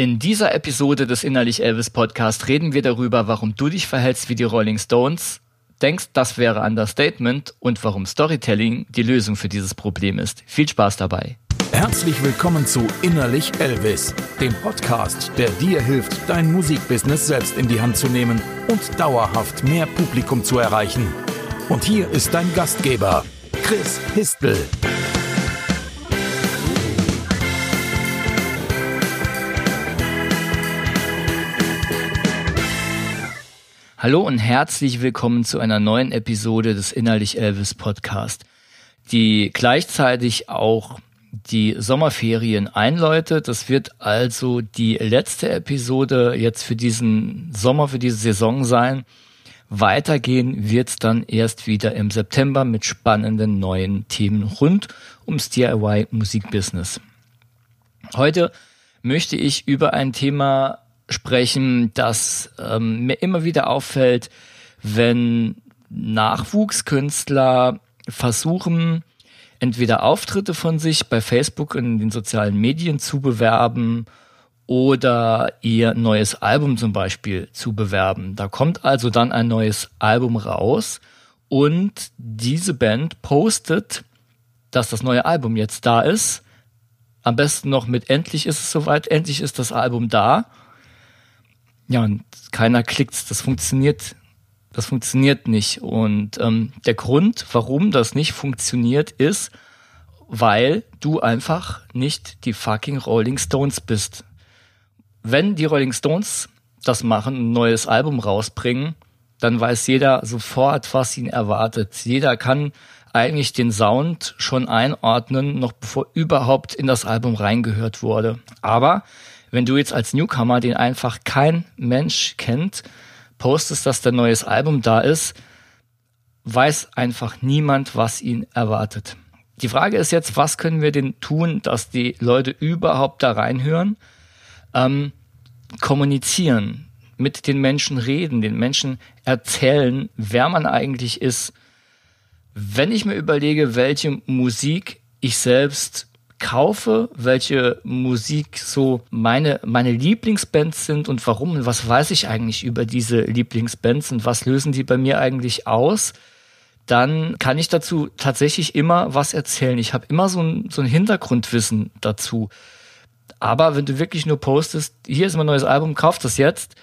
In dieser Episode des Innerlich Elvis Podcast reden wir darüber, warum du dich verhältst wie die Rolling Stones, denkst, das wäre Understatement und warum Storytelling die Lösung für dieses Problem ist. Viel Spaß dabei. Herzlich willkommen zu Innerlich Elvis, dem Podcast, der dir hilft, dein Musikbusiness selbst in die Hand zu nehmen und dauerhaft mehr Publikum zu erreichen. Und hier ist dein Gastgeber, Chris Histel. Hallo und herzlich willkommen zu einer neuen Episode des Innerlich Elvis Podcast, die gleichzeitig auch die Sommerferien einläutet. Das wird also die letzte Episode jetzt für diesen Sommer, für diese Saison sein. Weitergehen wird es dann erst wieder im September mit spannenden neuen Themen rund ums DIY Musikbusiness. Heute möchte ich über ein Thema sprechen, dass ähm, mir immer wieder auffällt, wenn Nachwuchskünstler versuchen, entweder Auftritte von sich bei Facebook in den sozialen Medien zu bewerben oder ihr neues Album zum Beispiel zu bewerben. Da kommt also dann ein neues Album raus und diese Band postet, dass das neue Album jetzt da ist. Am besten noch mit endlich ist es soweit, endlich ist das Album da. Ja, und keiner klickt. Das funktioniert, das funktioniert nicht. Und ähm, der Grund, warum das nicht funktioniert, ist, weil du einfach nicht die fucking Rolling Stones bist. Wenn die Rolling Stones das machen, ein neues Album rausbringen, dann weiß jeder sofort, was ihn erwartet. Jeder kann eigentlich den Sound schon einordnen, noch bevor überhaupt in das Album reingehört wurde. Aber wenn du jetzt als Newcomer, den einfach kein Mensch kennt, postest, dass der neues Album da ist, weiß einfach niemand, was ihn erwartet. Die Frage ist jetzt, was können wir denn tun, dass die Leute überhaupt da reinhören? Ähm, kommunizieren, mit den Menschen reden, den Menschen erzählen, wer man eigentlich ist. Wenn ich mir überlege, welche Musik ich selbst kaufe, welche Musik so meine, meine Lieblingsbands sind und warum und was weiß ich eigentlich über diese Lieblingsbands und was lösen die bei mir eigentlich aus, dann kann ich dazu tatsächlich immer was erzählen. Ich habe immer so ein, so ein Hintergrundwissen dazu. Aber wenn du wirklich nur postest, hier ist mein neues Album, kauf das jetzt,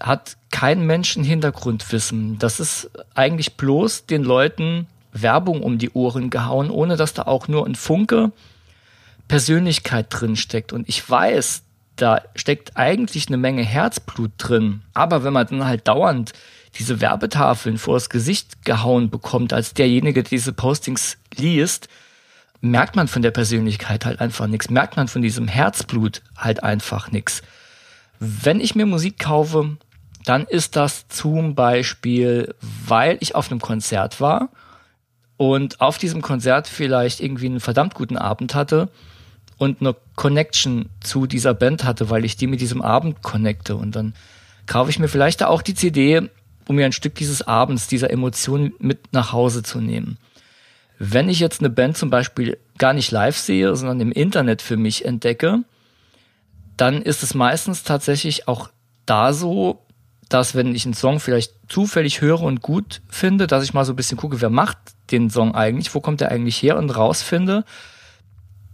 hat kein Mensch ein Hintergrundwissen. Das ist eigentlich bloß den Leuten Werbung um die Ohren gehauen, ohne dass da auch nur ein Funke Persönlichkeit drin steckt. Und ich weiß, da steckt eigentlich eine Menge Herzblut drin. Aber wenn man dann halt dauernd diese Werbetafeln vors Gesicht gehauen bekommt, als derjenige, der diese Postings liest, merkt man von der Persönlichkeit halt einfach nichts, merkt man von diesem Herzblut halt einfach nichts. Wenn ich mir Musik kaufe, dann ist das zum Beispiel, weil ich auf einem Konzert war und auf diesem Konzert vielleicht irgendwie einen verdammt guten Abend hatte und eine Connection zu dieser Band hatte, weil ich die mit diesem Abend connecte. Und dann kaufe ich mir vielleicht auch die CD, um mir ein Stück dieses Abends, dieser Emotion mit nach Hause zu nehmen. Wenn ich jetzt eine Band zum Beispiel gar nicht live sehe, sondern im Internet für mich entdecke, dann ist es meistens tatsächlich auch da so, dass wenn ich einen Song vielleicht zufällig höre und gut finde, dass ich mal so ein bisschen gucke, wer macht den Song eigentlich, wo kommt der eigentlich her und rausfinde,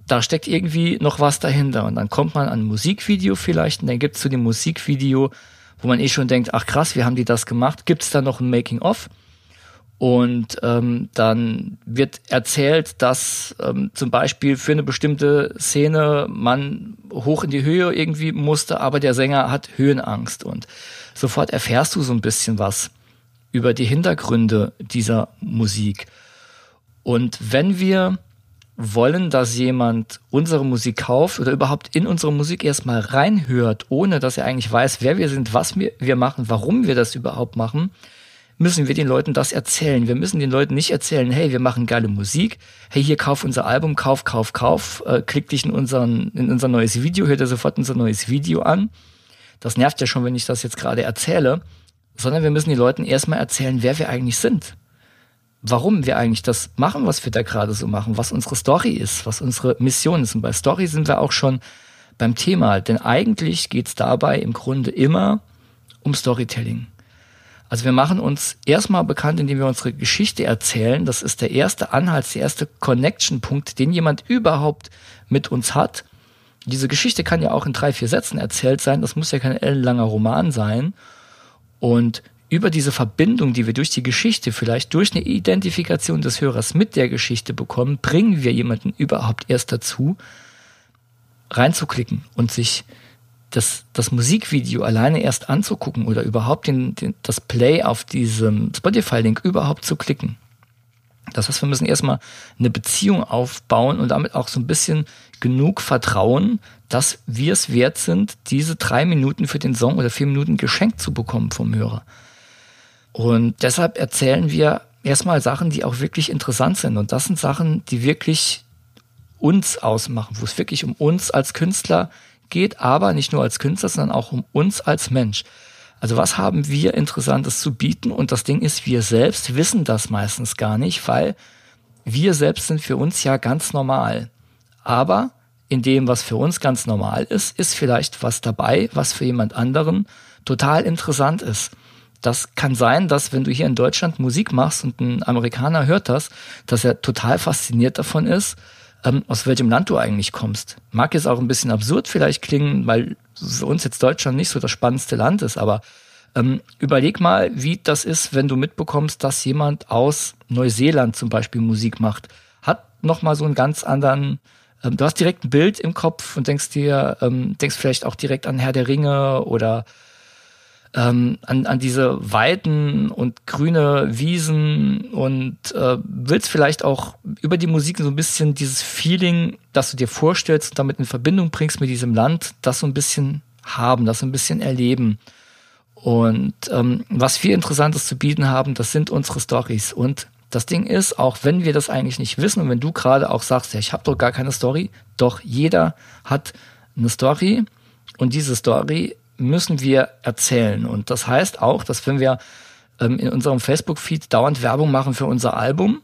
da steckt irgendwie noch was dahinter. Und dann kommt man an ein Musikvideo vielleicht und dann gibt es zu dem Musikvideo, wo man eh schon denkt, ach krass, wie haben die das gemacht? Gibt es da noch ein Making-of? Und ähm, dann wird erzählt, dass ähm, zum Beispiel für eine bestimmte Szene man hoch in die Höhe irgendwie musste, aber der Sänger hat Höhenangst. Und sofort erfährst du so ein bisschen was über die Hintergründe dieser Musik. Und wenn wir wollen, dass jemand unsere Musik kauft oder überhaupt in unsere Musik erstmal reinhört, ohne dass er eigentlich weiß, wer wir sind, was wir, machen, warum wir das überhaupt machen, müssen wir den Leuten das erzählen. Wir müssen den Leuten nicht erzählen, hey, wir machen geile Musik, hey, hier kauf unser Album, kauf, kauf, kauf, äh, klick dich in, unseren, in unser neues Video, hör dir sofort unser neues Video an. Das nervt ja schon, wenn ich das jetzt gerade erzähle, sondern wir müssen den Leuten erstmal erzählen, wer wir eigentlich sind warum wir eigentlich das machen, was wir da gerade so machen, was unsere Story ist, was unsere Mission ist. Und bei Story sind wir auch schon beim Thema, denn eigentlich geht es dabei im Grunde immer um Storytelling. Also wir machen uns erstmal bekannt, indem wir unsere Geschichte erzählen. Das ist der erste Anhalt, der erste Connection-Punkt, den jemand überhaupt mit uns hat. Diese Geschichte kann ja auch in drei, vier Sätzen erzählt sein. Das muss ja kein ellenlanger Roman sein. Und über diese Verbindung, die wir durch die Geschichte, vielleicht durch eine Identifikation des Hörers mit der Geschichte bekommen, bringen wir jemanden überhaupt erst dazu, reinzuklicken und sich das, das Musikvideo alleine erst anzugucken oder überhaupt den, den, das Play auf diesem Spotify-Link überhaupt zu klicken. Das heißt, wir müssen erstmal eine Beziehung aufbauen und damit auch so ein bisschen genug Vertrauen, dass wir es wert sind, diese drei Minuten für den Song oder vier Minuten geschenkt zu bekommen vom Hörer. Und deshalb erzählen wir erstmal Sachen, die auch wirklich interessant sind. Und das sind Sachen, die wirklich uns ausmachen, wo es wirklich um uns als Künstler geht, aber nicht nur als Künstler, sondern auch um uns als Mensch. Also was haben wir Interessantes zu bieten? Und das Ding ist, wir selbst wissen das meistens gar nicht, weil wir selbst sind für uns ja ganz normal. Aber in dem, was für uns ganz normal ist, ist vielleicht was dabei, was für jemand anderen total interessant ist. Das kann sein, dass wenn du hier in Deutschland Musik machst und ein Amerikaner hört das, dass er total fasziniert davon ist, ähm, aus welchem Land du eigentlich kommst. Mag jetzt auch ein bisschen absurd vielleicht klingen, weil für uns jetzt Deutschland nicht so das spannendste Land ist, aber ähm, überleg mal, wie das ist, wenn du mitbekommst, dass jemand aus Neuseeland zum Beispiel Musik macht. Hat nochmal so einen ganz anderen, ähm, du hast direkt ein Bild im Kopf und denkst dir, ähm, denkst vielleicht auch direkt an Herr der Ringe oder ähm, an, an diese Weiden und grüne Wiesen und äh, willst vielleicht auch über die Musik so ein bisschen dieses Feeling, das du dir vorstellst und damit in Verbindung bringst mit diesem Land, das so ein bisschen haben, das so ein bisschen erleben. Und ähm, was wir Interessantes zu bieten haben, das sind unsere Stories. Und das Ding ist, auch wenn wir das eigentlich nicht wissen und wenn du gerade auch sagst, ja, ich habe doch gar keine Story, doch jeder hat eine Story und diese Story müssen wir erzählen. Und das heißt auch, dass wenn wir ähm, in unserem Facebook-Feed dauernd Werbung machen für unser Album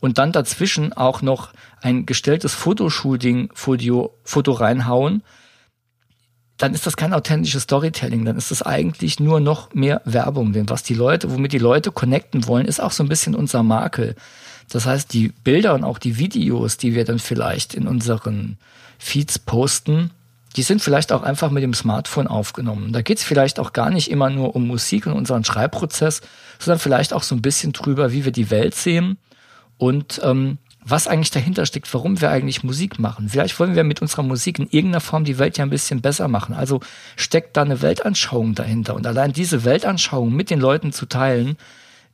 und dann dazwischen auch noch ein gestelltes Fotoshooting-Foto Foto reinhauen, dann ist das kein authentisches Storytelling, dann ist das eigentlich nur noch mehr Werbung. Denn was die Leute, womit die Leute connecten wollen, ist auch so ein bisschen unser Makel. Das heißt, die Bilder und auch die Videos, die wir dann vielleicht in unseren Feeds posten, die sind vielleicht auch einfach mit dem Smartphone aufgenommen. Da geht es vielleicht auch gar nicht immer nur um Musik und unseren Schreibprozess, sondern vielleicht auch so ein bisschen drüber, wie wir die Welt sehen und ähm, was eigentlich dahinter steckt, warum wir eigentlich Musik machen. Vielleicht wollen wir mit unserer Musik in irgendeiner Form die Welt ja ein bisschen besser machen. Also steckt da eine Weltanschauung dahinter. Und allein diese Weltanschauung mit den Leuten zu teilen,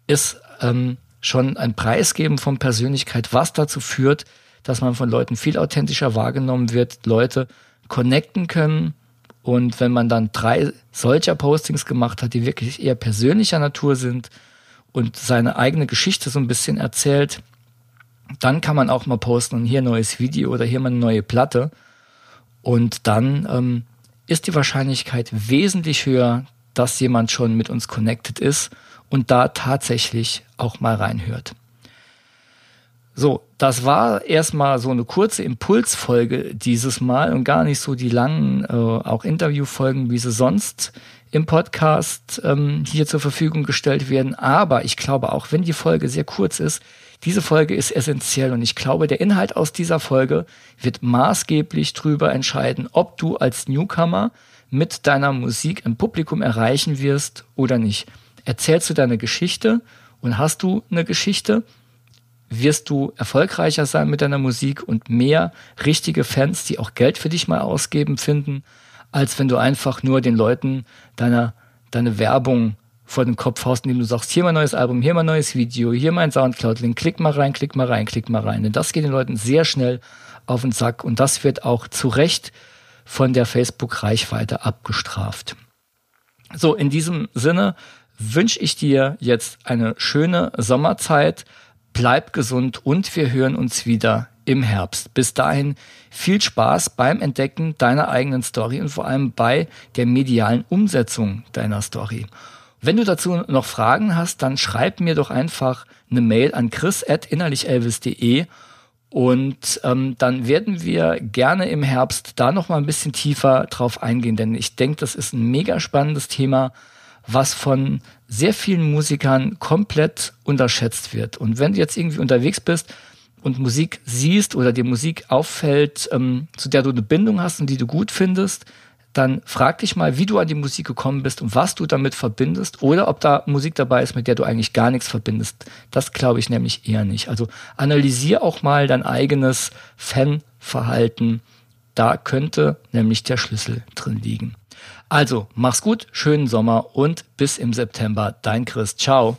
ist ähm, schon ein Preisgeben von Persönlichkeit, was dazu führt, dass man von Leuten viel authentischer wahrgenommen wird, Leute connecten können. Und wenn man dann drei solcher Postings gemacht hat, die wirklich eher persönlicher Natur sind und seine eigene Geschichte so ein bisschen erzählt, dann kann man auch mal posten und hier ein neues Video oder hier mal eine neue Platte. Und dann ähm, ist die Wahrscheinlichkeit wesentlich höher, dass jemand schon mit uns connected ist und da tatsächlich auch mal reinhört. So, das war erstmal so eine kurze Impulsfolge dieses Mal und gar nicht so die langen äh, auch Interviewfolgen, wie sie sonst im Podcast ähm, hier zur Verfügung gestellt werden. Aber ich glaube, auch wenn die Folge sehr kurz ist, diese Folge ist essentiell und ich glaube, der Inhalt aus dieser Folge wird maßgeblich darüber entscheiden, ob du als Newcomer mit deiner Musik ein Publikum erreichen wirst oder nicht. Erzählst du deine Geschichte und hast du eine Geschichte? Wirst du erfolgreicher sein mit deiner Musik und mehr richtige Fans, die auch Geld für dich mal ausgeben, finden, als wenn du einfach nur den Leuten deine, deine Werbung vor den Kopf haust, indem du sagst, hier mein neues Album, hier mein neues Video, hier mein Soundcloud-Link, klick mal rein, klick mal rein, klick mal rein. Denn das geht den Leuten sehr schnell auf den Sack und das wird auch zu Recht von der Facebook-Reichweite abgestraft. So, in diesem Sinne wünsche ich dir jetzt eine schöne Sommerzeit bleib gesund und wir hören uns wieder im Herbst. Bis dahin viel Spaß beim Entdecken deiner eigenen Story und vor allem bei der medialen Umsetzung deiner Story. Wenn du dazu noch Fragen hast, dann schreib mir doch einfach eine Mail an chris.innerlichelvis.de Und ähm, dann werden wir gerne im Herbst da noch mal ein bisschen tiefer drauf eingehen, denn ich denke, das ist ein mega spannendes Thema, was von sehr vielen Musikern komplett unterschätzt wird. Und wenn du jetzt irgendwie unterwegs bist und Musik siehst oder dir Musik auffällt, ähm, zu der du eine Bindung hast und die du gut findest, dann frag dich mal, wie du an die Musik gekommen bist und was du damit verbindest oder ob da Musik dabei ist, mit der du eigentlich gar nichts verbindest. Das glaube ich nämlich eher nicht. Also analysier auch mal dein eigenes Fanverhalten. Da könnte nämlich der Schlüssel drin liegen. Also, mach's gut, schönen Sommer und bis im September. Dein Chris. Ciao.